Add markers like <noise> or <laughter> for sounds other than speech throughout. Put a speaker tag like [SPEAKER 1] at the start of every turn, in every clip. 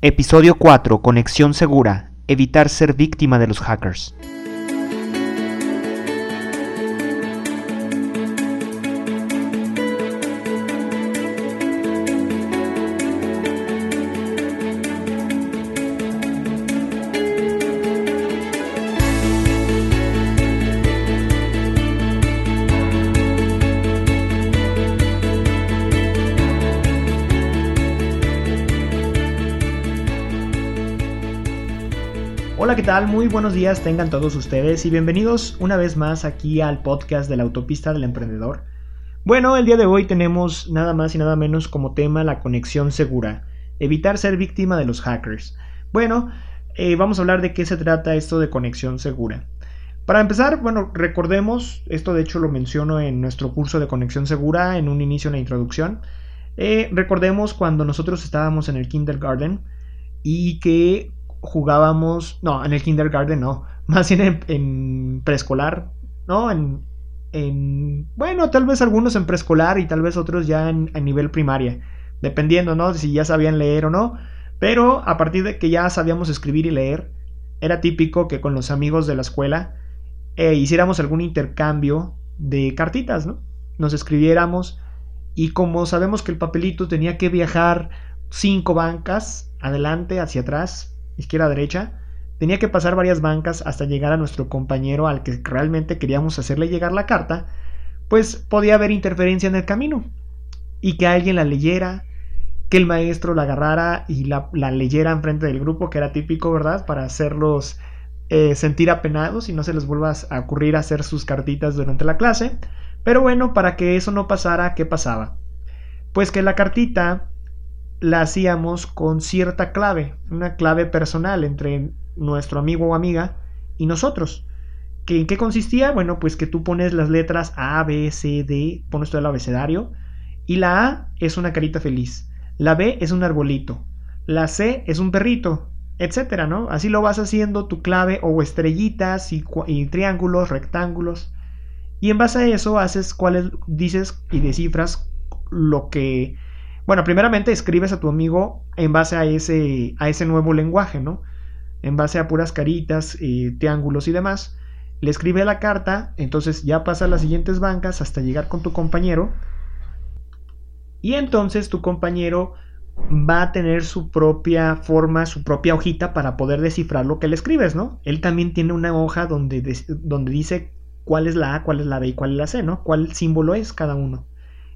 [SPEAKER 1] Episodio 4. Conexión segura. Evitar ser víctima de los hackers.
[SPEAKER 2] Hola, ¿qué tal? Muy buenos días tengan todos ustedes y bienvenidos una vez más aquí al podcast de la autopista del emprendedor. Bueno, el día de hoy tenemos nada más y nada menos como tema la conexión segura, evitar ser víctima de los hackers. Bueno, eh, vamos a hablar de qué se trata esto de conexión segura. Para empezar, bueno, recordemos, esto de hecho lo menciono en nuestro curso de conexión segura en un inicio en la introducción. Eh, recordemos cuando nosotros estábamos en el kindergarten y que jugábamos, no, en el kindergarten no, <laughs> más bien en, preescolar, ¿no? En, en, bueno, tal vez algunos en preescolar y tal vez otros ya en, nivel primaria, dependiendo, ¿no? Si ya sabían leer o no, pero a partir de que ya sabíamos escribir y leer, era típico que con los amigos de la escuela eh, hiciéramos algún intercambio de cartitas, ¿no? Nos escribiéramos y como sabemos que el papelito tenía que viajar cinco bancas, adelante, hacia atrás, izquierda derecha, tenía que pasar varias bancas hasta llegar a nuestro compañero al que realmente queríamos hacerle llegar la carta, pues podía haber interferencia en el camino y que alguien la leyera, que el maestro la agarrara y la, la leyera enfrente del grupo, que era típico, ¿verdad? Para hacerlos eh, sentir apenados y no se les vuelva a ocurrir hacer sus cartitas durante la clase. Pero bueno, para que eso no pasara, ¿qué pasaba? Pues que la cartita la hacíamos con cierta clave, una clave personal entre nuestro amigo o amiga y nosotros. ¿En qué consistía? Bueno, pues que tú pones las letras A, B, C, D, pones todo el abecedario, y la A es una carita feliz, la B es un arbolito, la C es un perrito, etcétera, ¿no? Así lo vas haciendo tu clave o estrellitas y, y triángulos, rectángulos, y en base a eso haces cuáles dices y descifras lo que bueno, primeramente escribes a tu amigo en base a ese, a ese nuevo lenguaje, ¿no? En base a puras caritas, triángulos y demás. Le escribe la carta, entonces ya pasa a las siguientes bancas hasta llegar con tu compañero. Y entonces tu compañero va a tener su propia forma, su propia hojita para poder descifrar lo que le escribes, ¿no? Él también tiene una hoja donde, donde dice cuál es la A, cuál es la B y cuál es la C, ¿no? Cuál símbolo es cada uno.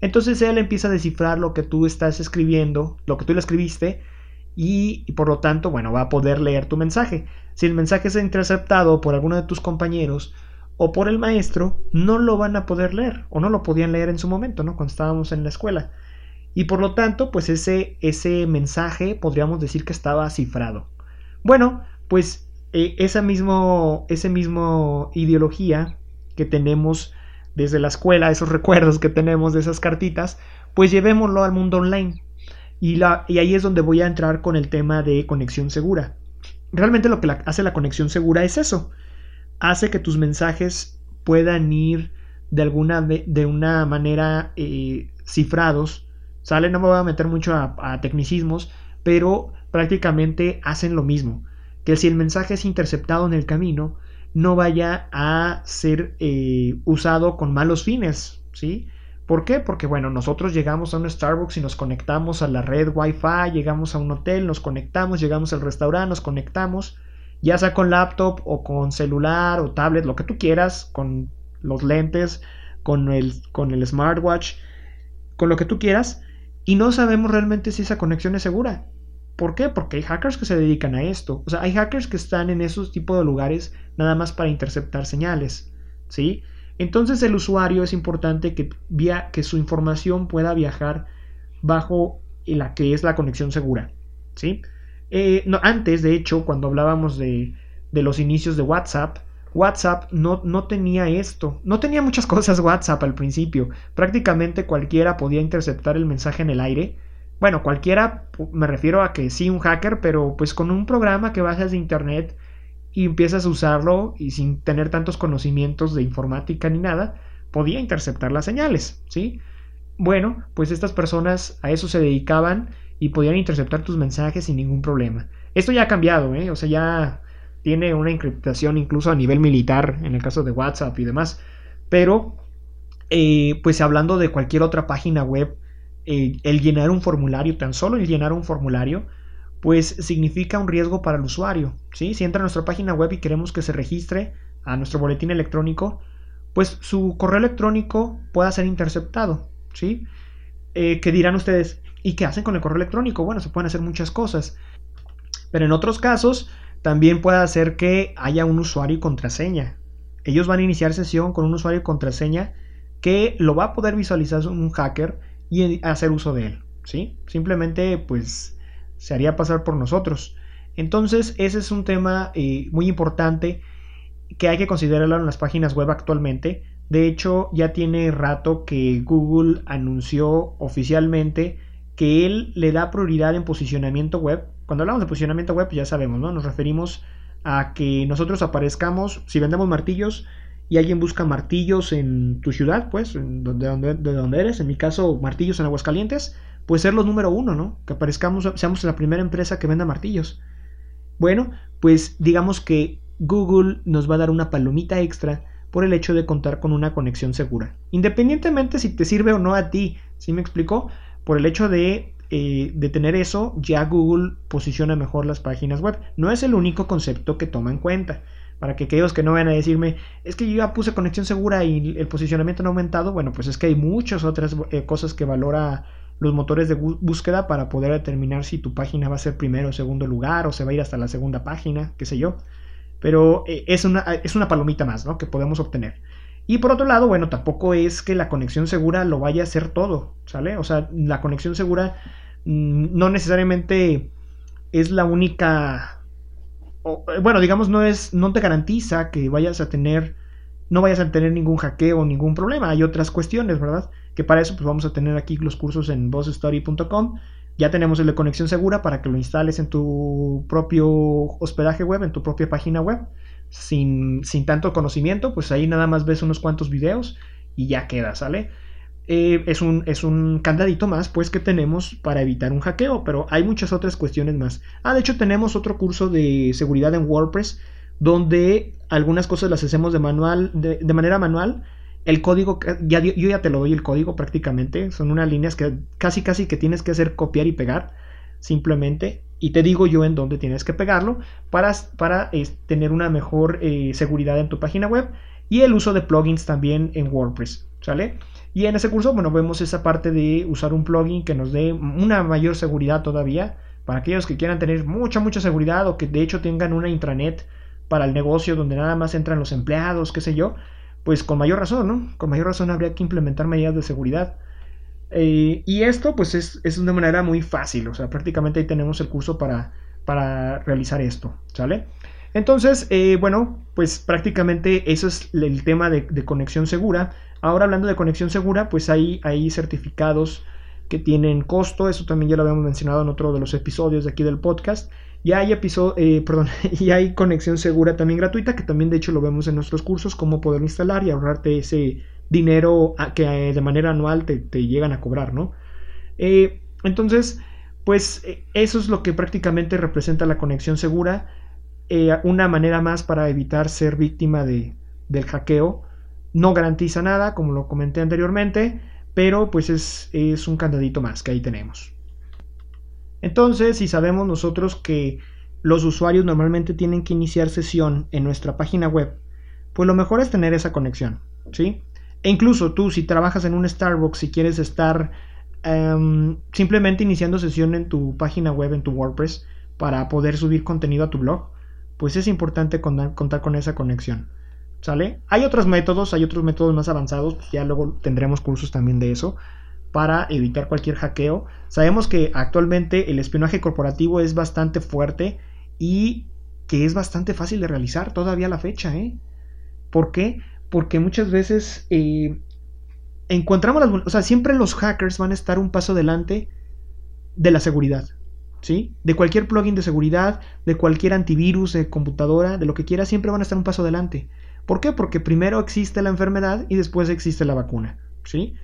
[SPEAKER 2] Entonces él empieza a descifrar lo que tú estás escribiendo, lo que tú le escribiste, y, por lo tanto, bueno, va a poder leer tu mensaje. Si el mensaje es interceptado por alguno de tus compañeros o por el maestro, no lo van a poder leer, o no lo podían leer en su momento, ¿no? Cuando estábamos en la escuela. Y por lo tanto, pues ese, ese mensaje podríamos decir que estaba cifrado. Bueno, pues eh, esa mismo, ese mismo ideología que tenemos desde la escuela, esos recuerdos que tenemos de esas cartitas, pues llevémoslo al mundo online. Y, la, y ahí es donde voy a entrar con el tema de conexión segura. Realmente lo que hace la conexión segura es eso. Hace que tus mensajes puedan ir de alguna de una manera eh, cifrados. Sale, no me voy a meter mucho a tecnicismos, pero prácticamente hacen lo mismo. Que si el mensaje es interceptado en el camino, no vaya a ser eh, usado con malos fines, ¿sí? ¿Por qué? Porque bueno, nosotros llegamos a un Starbucks y nos conectamos a la red Wi-Fi, llegamos a un hotel, nos conectamos, llegamos al restaurante, nos conectamos, ya sea con laptop o con celular o tablet, lo que tú quieras, con los lentes, con el, con el smartwatch, con lo que tú quieras, y no sabemos realmente si esa conexión es segura. ¿Por qué? Porque hay hackers que se dedican a esto. O sea, hay hackers que están en esos tipos de lugares nada más para interceptar señales. ¿Sí? Entonces el usuario es importante que, via que su información pueda viajar bajo la que es la conexión segura. ¿Sí? Eh, no, antes, de hecho, cuando hablábamos de, de los inicios de WhatsApp, WhatsApp no, no, tenía esto. No tenía muchas <laughs> cosas WhatsApp al principio. Prácticamente cualquiera podía interceptar el mensaje en el aire bueno, cualquiera, me refiero a que sí, un hacker, pero pues con un programa que bajas de internet y empiezas a usarlo y sin tener tantos conocimientos de informática ni nada, podía interceptar las señales, ¿sí? Bueno, pues estas personas a eso se dedicaban y podían interceptar tus mensajes sin ningún problema. Esto ya ha cambiado, ¿eh? o sea, ya tiene una encriptación incluso a nivel militar en el caso de WhatsApp y demás. Pero, eh, pues hablando de cualquier otra página web, el llenar un formulario, tan solo el llenar un formulario, pues significa un riesgo para el usuario. Si entra a nuestra página web y queremos que se registre a nuestro boletín electrónico, pues su correo electrónico pueda ser interceptado. ¿sí? Eh, ¿Qué dirán ustedes? ¿Y qué hacen con el correo electrónico? Bueno, se pueden hacer muchas cosas. Pero en otros casos, también puede hacer que haya un usuario y contraseña. Ellos van a iniciar sesión con un usuario contraseña que lo va a poder visualizar un hacker y hacer uso de él. ¿sí? Simplemente, pues, se haría pasar por nosotros. Entonces, ese es un tema eh, muy importante que hay que considerarlo en las páginas web actualmente. De hecho, ya tiene rato que Google anunció oficialmente que él le da prioridad en posicionamiento web. Cuando hablamos de posicionamiento web, ya sabemos, ¿no? Nos referimos a que nosotros aparezcamos, si vendemos martillos y alguien busca martillos en tu ciudad, pues, de donde eres, en mi caso, martillos en Aguascalientes, pues ser los número uno, ¿no? Que aparezcamos, seamos la primera empresa que venda martillos. Bueno, pues digamos que Google nos va a dar una palomita extra por el hecho de contar con una conexión segura. Independientemente si te sirve o no a ti, ¿sí me explicó? Por el hecho de, eh, de tener eso, ya Google posiciona mejor las páginas web. No es el único concepto que toma en cuenta. Para que aquellos que no vayan a decirme, es que yo ya puse conexión segura y el posicionamiento no ha aumentado, bueno, pues es que hay muchas otras eh, cosas que valora los motores de búsqueda para poder determinar si tu página va a ser primero o segundo lugar o se va a ir hasta la segunda página, qué sé yo. Pero eh, es, una, es una palomita más, ¿no? Que podemos obtener. Y por otro lado, bueno, tampoco es que la conexión segura lo vaya a hacer todo, ¿sale? O sea, la conexión segura mm, no necesariamente es la única... bueno, digamos, no es. no te garantiza que vayas a tener. No vayas a tener ningún hackeo o ningún problema. Hay otras cuestiones, ¿verdad? que para eso pues vamos a tener aquí los cursos en bossstory.com. Ya tenemos el de conexión segura para que lo instales en tu propio hospedaje web, en tu propia página web, sin, tanto conocimiento, pues ahí nada más ves unos cuantos videos y ya queda, ¿sale? Eh, es, un, es un candadito más, pues, que tenemos para evitar un hackeo, pero hay muchas otras cuestiones más. Ah, de hecho tenemos otro curso de seguridad en WordPress, donde algunas cosas las hacemos de, manual, de manera manual, el código, ya, yo ya te lo doy el código prácticamente, son unas líneas que casi casi que tienes que hacer copiar y pegar simplemente y te digo yo en dónde tienes que pegarlo para, para tener una mejor eh, seguridad en tu página web y el uso de plugins también en WordPress, ¿sale? Y en ese curso, bueno, vemos esa parte de usar un plugin que nos dé una mayor seguridad todavía para aquellos que quieran tener mucha, mucha seguridad o que de hecho tengan una intranet para el negocio donde nada más entran los empleados, qué sé yo pues con mayor razón, ¿no? Con mayor razón habría que implementar medidas de seguridad. Eh, y esto pues es, es, una manera muy fácil, o sea, prácticamente ahí tenemos el curso para, para realizar esto, ¿sale? Entonces, eh, bueno, pues prácticamente eso es el tema de, conexión segura. Ahora hablando de conexión segura, pues hay, hay certificados que tienen costo, eso también ya lo habíamos mencionado en otro de los episodios de aquí del podcast. Y hay episodio, eh, <laughs> y hay conexión segura también gratuita, que también de hecho lo vemos en nuestros cursos, cómo poder instalar y ahorrarte ese dinero que eh, de manera anual te, llegan a cobrar, ¿no? Eh, entonces, pues eso es lo que prácticamente representa la conexión segura, una manera más para evitar ser víctima de, del hackeo. No garantiza nada, como lo comenté anteriormente, pero pues es, un candadito más que ahí tenemos. Entonces, si sabemos nosotros que los usuarios normalmente tienen que iniciar sesión en nuestra página web, pues lo mejor es tener esa conexión, ¿sí? E incluso tú, si trabajas en un Starbucks, si quieres estar em, simplemente iniciando sesión en tu página web, en tu WordPress, para poder subir contenido a tu blog, pues es importante contar con esa conexión. ¿Sale? Hay otros métodos, hay otros métodos más avanzados, pues ya luego tendremos cursos también de eso, para evitar cualquier hackeo. Sabemos que actualmente el espionaje corporativo es bastante fuerte y que es bastante fácil de realizar todavía a la fecha. ¿eh? ¿Por qué? Porque muchas veces eh, encontramos las... O sea, siempre los hackers van a estar un paso delante de la seguridad. ¿Sí? De cualquier plugin de seguridad, de cualquier antivirus de computadora, de lo que quiera, siempre van a estar un paso delante. ¿Por qué? Porque primero existe la enfermedad y después existe la vacuna. ¿Sí?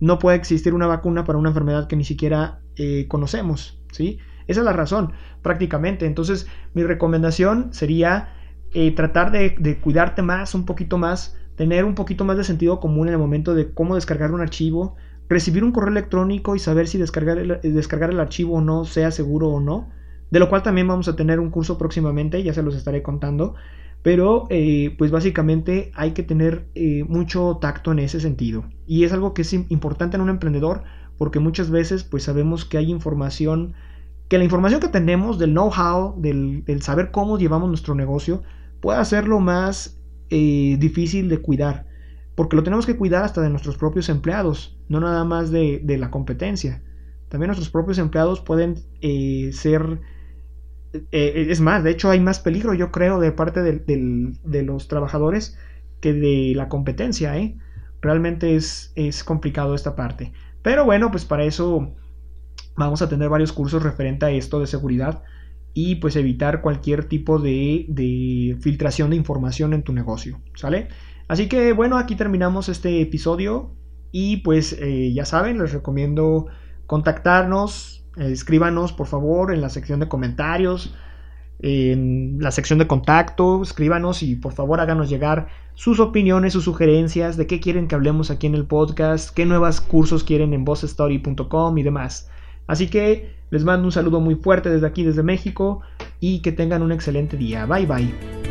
[SPEAKER 2] No puede existir una vacuna para una enfermedad que ni siquiera eh, conocemos, ¿sí? Esa es la razón, prácticamente. Entonces, mi recomendación sería eh, tratar de, cuidarte más, un poquito más, tener un poquito más de sentido común en el momento de cómo descargar un archivo, recibir un correo electrónico y saber si descargar el, descargar el archivo o no sea seguro o no. De lo cual también vamos a tener un curso próximamente, ya se los estaré contando. Pero eh, pues básicamente hay que tener eh, mucho tacto en ese sentido. Y es algo que es importante en un emprendedor porque muchas veces pues sabemos que hay información, que la información que tenemos del know-how, del, saber cómo llevamos nuestro negocio, puede hacerlo más eh, difícil de cuidar. Porque lo tenemos que cuidar hasta de nuestros propios empleados, no nada más de, la competencia. También nuestros propios empleados pueden ser eh, es más, de hecho hay más peligro, yo creo, de parte de, los trabajadores que de la competencia, ¿eh? Realmente es, es complicado esta parte. Pero bueno, pues para eso vamos a tener varios cursos referente a esto de seguridad y pues evitar cualquier tipo de, filtración de información en tu negocio, ¿sale? Así que bueno, aquí terminamos este episodio y pues eh, ya saben, les recomiendo contactarnos, escríbanos por favor en la sección de comentarios, en la sección de contacto, escríbanos y por favor háganos llegar sus opiniones, sus sugerencias, de qué quieren que hablemos aquí en el podcast, qué nuevos cursos quieren en bossstory.com y demás. Así que les mando un saludo muy fuerte desde aquí, desde México, y que tengan un excelente día. Bye bye.